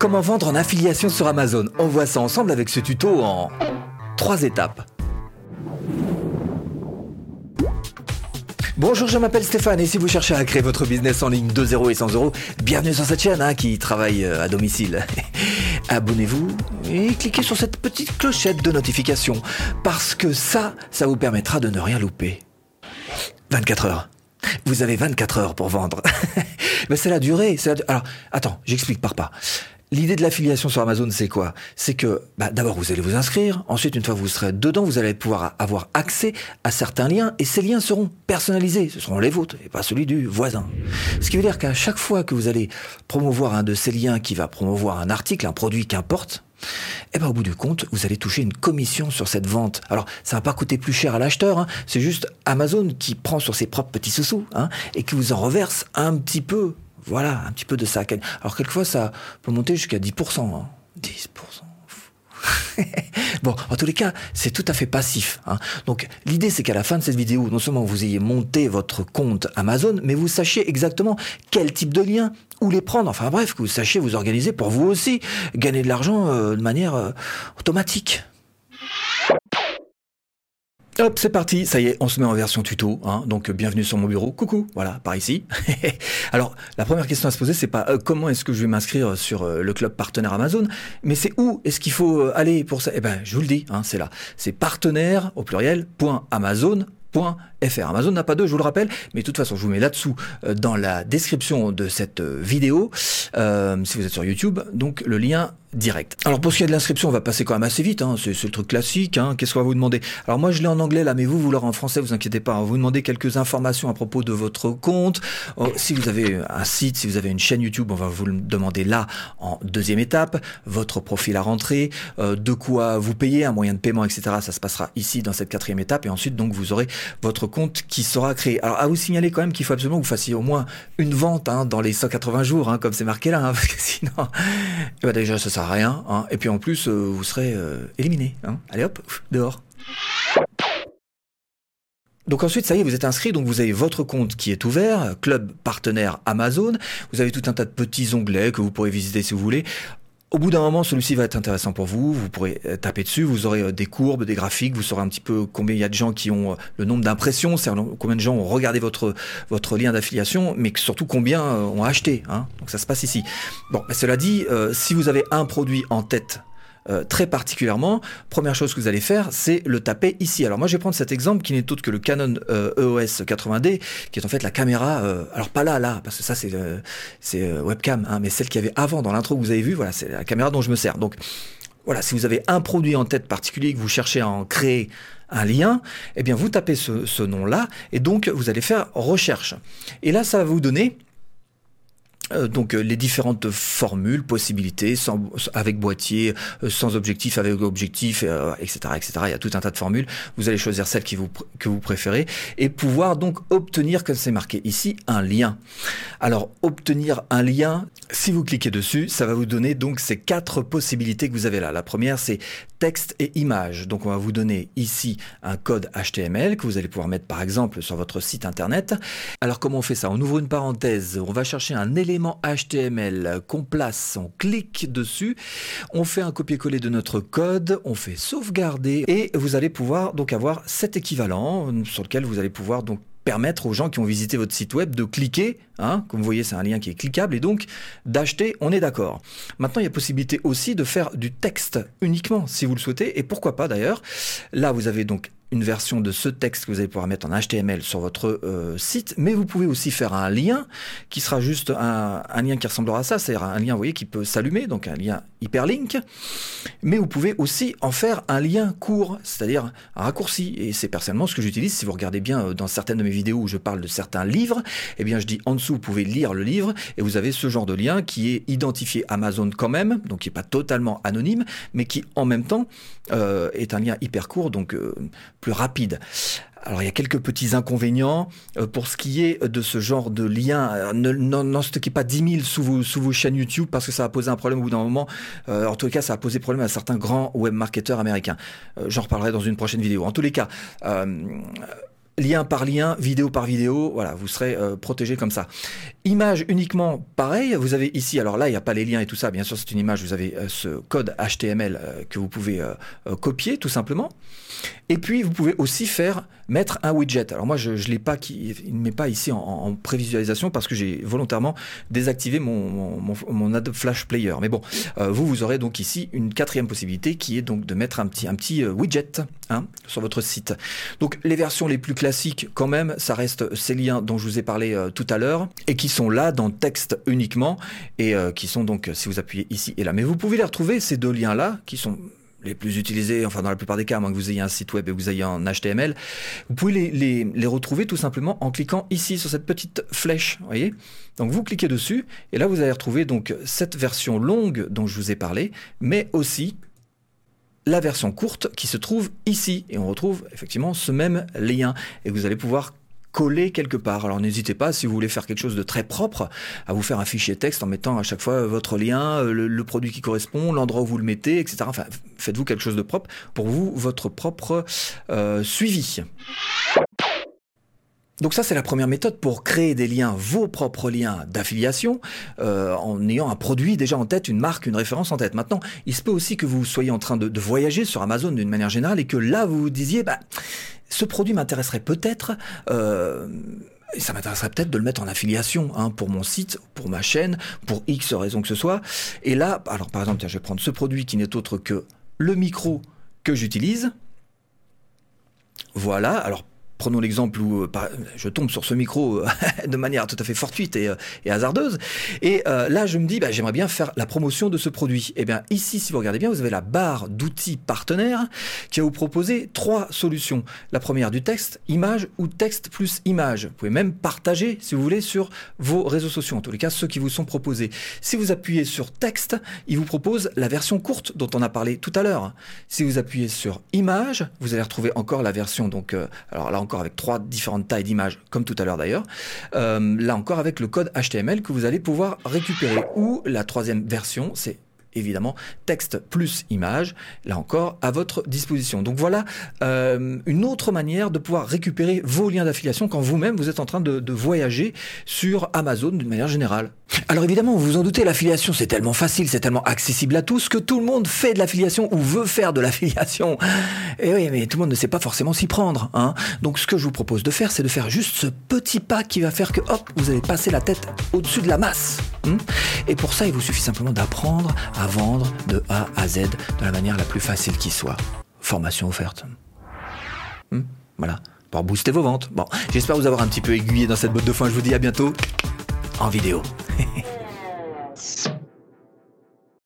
Comment vendre en affiliation sur Amazon On voit ça ensemble avec ce tuto en trois étapes. Bonjour, je m'appelle Stéphane et si vous cherchez à créer votre business en ligne de 0 et 100 euros, bienvenue sur cette chaîne hein, qui travaille euh, à domicile. Abonnez-vous et cliquez sur cette petite clochette de notification parce que ça, ça vous permettra de ne rien louper. 24 heures. Vous avez 24 heures pour vendre. Mais c'est la durée. Alors, attends, j'explique par pas. L'idée de l'affiliation sur Amazon, c'est quoi? C'est que bah, d'abord, vous allez vous inscrire. Ensuite, une fois que vous serez dedans, vous allez pouvoir avoir accès à certains liens. Et ces liens seront personnalisés. Ce seront les vôtres et pas celui du voisin. Ce qui veut dire qu'à chaque fois que vous allez promouvoir un de ces liens qui va promouvoir un article, un produit qu'importe, et eh ben, au bout du compte, vous allez toucher une commission sur cette vente. Alors, ça va pas coûter plus cher à l'acheteur, hein. c'est juste Amazon qui prend sur ses propres petits sous-sous hein, et qui vous en reverse un petit peu voilà, un petit peu de ça. Alors quelquefois, ça peut monter jusqu'à 10%. 10%. Hein. bon, en tous les cas, c'est tout à fait passif. Hein. Donc, l'idée, c'est qu'à la fin de cette vidéo, non seulement vous ayez monté votre compte Amazon, mais vous sachiez exactement quel type de lien, où les prendre. Enfin bref, que vous sachiez vous organiser pour vous aussi gagner de l'argent euh, de manière euh, automatique. Hop, c'est parti, ça y est, on se met en version tuto, hein. donc bienvenue sur mon bureau, coucou, voilà, par ici. Alors, la première question à se poser, c'est pas euh, comment est-ce que je vais m'inscrire sur euh, le club partenaire Amazon, mais c'est où est-ce qu'il faut euh, aller pour ça? Eh ben, je vous le dis, hein, c'est là, c'est partenaire, au pluriel, point Amazon, .fr. Amazon n'a pas deux, je vous le rappelle, mais de toute façon, je vous mets là-dessous dans la description de cette vidéo, si vous êtes sur YouTube, donc le lien direct. Alors pour ce qui est de l'inscription, on va passer quand même assez vite, hein. c'est le truc classique, hein. qu'est-ce qu'on va vous demander? Alors moi je l'ai en anglais là, mais vous, vous l'aurez en français, vous inquiétez pas, on va vous demander quelques informations à propos de votre compte. Oh, si vous avez un site, si vous avez une chaîne YouTube, on va vous le demander là en deuxième étape, votre profil à rentrer, euh, de quoi vous payez, un moyen de paiement, etc. Ça se passera ici dans cette quatrième étape, et ensuite donc vous aurez votre compte qui sera créé. Alors à vous signaler quand même qu'il faut absolument que vous fassiez au moins une vente hein, dans les 180 jours, comme c'est marqué là, parce que sinon, ben, déjà ça rien. Hein. Et puis en plus, euh, vous serez euh, éliminé. Hein. Allez hop, dehors. Donc ensuite, ça y est, vous êtes inscrit, donc vous avez votre compte qui est ouvert, club partenaire Amazon. Vous avez tout un tas de petits onglets que vous pourrez visiter si vous voulez. Au bout d'un moment, celui-ci va être intéressant pour vous. Vous pourrez euh, taper dessus, vous aurez euh, des courbes, des graphiques, vous saurez un petit peu combien il y a de gens qui ont euh, le nombre d'impressions, c'est-à-dire combien de gens ont regardé votre votre lien d'affiliation, mais surtout combien ont acheté. Hein. Donc ça se passe ici. Bon, cela dit, si vous avez un produit en tête euh, très particulièrement, première chose que vous allez faire, c'est le taper ici. Alors moi, je vais prendre cet exemple qui n'est autre que le Canon EOS e 80D, qui est en fait la caméra, euh, alors pas là, là, parce que ça c'est webcam, hein, mais celle qu'il y avait avant dans l'intro que vous avez vu, voilà, c'est la caméra dont je me sers. Donc voilà, si vous avez un produit en tête particulier que vous cherchez à en créer un lien, eh bien vous tapez ce, ce nom-là et donc vous allez faire recherche. Et là, ça va vous donner euh, donc euh, les différentes formules, possibilités, sans, avec boîtier, euh, sans objectif, avec objectif, etc., etc. Il y a tout un tas de formules. Vous allez choisir celle qui vous, que vous préférez et pouvoir donc obtenir, comme c'est marqué ici, un lien. Alors obtenir un lien, si vous cliquez dessus, ça va vous donner donc ces quatre possibilités que vous avez là. La première, c'est texte et image. Donc on va vous donner ici un code HTML que vous allez pouvoir mettre par exemple sur votre site internet. Alors comment on fait ça? On ouvre une parenthèse, on va chercher un élément HTML qu'on place, on clique dessus, on fait un copier-coller de notre code, on fait sauvegarder. Et vous allez pouvoir donc avoir cet équivalent sur lequel vous allez pouvoir donc permettre aux gens qui ont visité votre site web de cliquer, hein, comme vous voyez c'est un lien qui est cliquable, et donc d'acheter, on est d'accord. Maintenant il y a possibilité aussi de faire du texte uniquement si vous le souhaitez, et pourquoi pas d'ailleurs. Là vous avez donc une version de ce texte que vous allez pouvoir mettre en HTML sur votre euh, site, mais vous pouvez aussi faire un lien qui sera juste un, lien qui ressemblera à ça, c'est-à-dire un lien, vous voyez, qui peut s'allumer, donc un lien hyperlink, mais vous pouvez aussi en faire un lien court, c'est-à-dire un raccourci, et c'est personnellement ce que j'utilise, si vous regardez bien euh, dans certaines de mes vidéos où je parle de certains livres, eh bien je dis en dessous, vous pouvez lire le livre, et vous avez ce genre de lien qui est identifié Amazon quand même, donc qui n'est pas totalement anonyme, mais qui en même temps euh, est un lien hyper court, donc plus rapide. Alors il y a quelques petits inconvénients euh, pour ce qui est de ce genre de lien. Euh, n'en stockez pas 10 000 sous vos, sous chaînes YouTube parce que ça va poser un problème au bout d'un moment. Euh, en tout cas, ça va poser problème à certains grands web marketeurs américains. J'en reparlerai dans une prochaine vidéo. En tous les cas, lien par lien, vidéo par vidéo, voilà, vous serez euh, protégé comme ça. Image uniquement, pareil, vous avez ici, alors là, il n'y a pas les liens et tout ça, bien sûr, c'est une image, vous avez euh, ce code HTML euh, que vous pouvez copier tout simplement. Et puis, vous pouvez aussi faire mettre un widget. Alors moi, je ne l'ai pas, qui, il ne met pas ici en, prévisualisation parce que j'ai volontairement désactivé mon, mon, Adobe Flash Player. Mais bon, vous, vous aurez donc ici une quatrième possibilité qui est donc de mettre un petit, un petit widget hein, sur votre site. Donc les versions les plus classiques, quand même, ça reste ces liens dont je vous ai parlé euh, tout à l'heure et qui sont là dans texte uniquement et euh, qui sont donc, si vous appuyez ici et là. Mais vous pouvez les retrouver, ces deux liens-là, qui sont les plus utilisés, enfin dans la plupart des cas, moins que vous ayez un site web et que vous ayez un HTML, vous pouvez les, les, les, retrouver tout simplement en cliquant ici sur cette petite flèche, voyez? Donc vous cliquez dessus et là vous allez retrouver donc cette version longue dont je vous ai parlé, mais aussi la version courte qui se trouve ici. Et on retrouve effectivement ce même lien. Et vous allez pouvoir coller quelque part. Alors n'hésitez pas, si vous voulez faire quelque chose de très propre, à vous faire un fichier texte en mettant à chaque fois votre lien, le, produit qui correspond, l'endroit où vous le mettez, etc. Enfin, faites-vous quelque chose de propre pour vous, votre propre euh, suivi. Donc ça, c'est la première méthode pour créer des liens, vos propres liens d'affiliation, euh, en ayant un produit déjà en tête, une marque, une référence en tête. Maintenant, il se peut aussi que vous soyez en train de, voyager sur Amazon d'une manière générale et que là, vous vous disiez, bah, ce produit m'intéresserait peut-être. Euh, et ça m'intéresserait peut-être de le mettre en affiliation hein, pour mon site, pour ma chaîne, pour X raison que ce soit. Et là, alors par exemple, tiens, je vais prendre ce produit qui n'est autre que le micro que j'utilise. Voilà, alors prenons l'exemple où euh, je tombe sur ce micro euh, de manière tout à fait fortuite et, euh, hasardeuse. Et là, je me dis, bah, j'aimerais bien faire la promotion de ce produit. Et eh bien ici, si vous regardez bien, vous avez la barre d'outils partenaires qui va vous proposer trois solutions. La première du texte, image ou texte plus image. Vous pouvez même partager, si vous voulez, sur vos réseaux sociaux, en tous les cas ceux qui vous sont proposés. Si vous appuyez sur texte, il vous propose la version courte dont on a parlé tout à l'heure. Si vous appuyez sur image, vous allez retrouver encore la version, donc, alors là avec trois différentes tailles d'images, comme tout à l'heure d'ailleurs. Euh, là encore avec le code HTML que vous allez pouvoir récupérer. Ou la troisième version, c'est évidemment texte plus image, là encore à votre disposition. Donc voilà euh, une autre manière de pouvoir récupérer vos liens d'affiliation quand vous-même vous êtes en train de, voyager sur Amazon d'une manière générale. Alors évidemment, vous vous en doutez, l'affiliation c'est tellement facile, c'est tellement accessible à tous que tout le monde fait de l'affiliation ou veut faire de l'affiliation. Et oui, mais tout le monde ne sait pas forcément s'y prendre. Hein. Donc ce que je vous propose de faire, c'est de faire juste ce petit pas qui va faire que hop, vous allez passer la tête au-dessus de la masse. Hein. Et pour ça, il vous suffit simplement d'apprendre à vendre de A à Z de la manière la plus facile qui soit. Formation offerte. Hmm, voilà, pour booster vos ventes. Bon, j'espère vous avoir un petit peu aiguillé dans cette botte de foin. Je vous dis à bientôt en vidéo.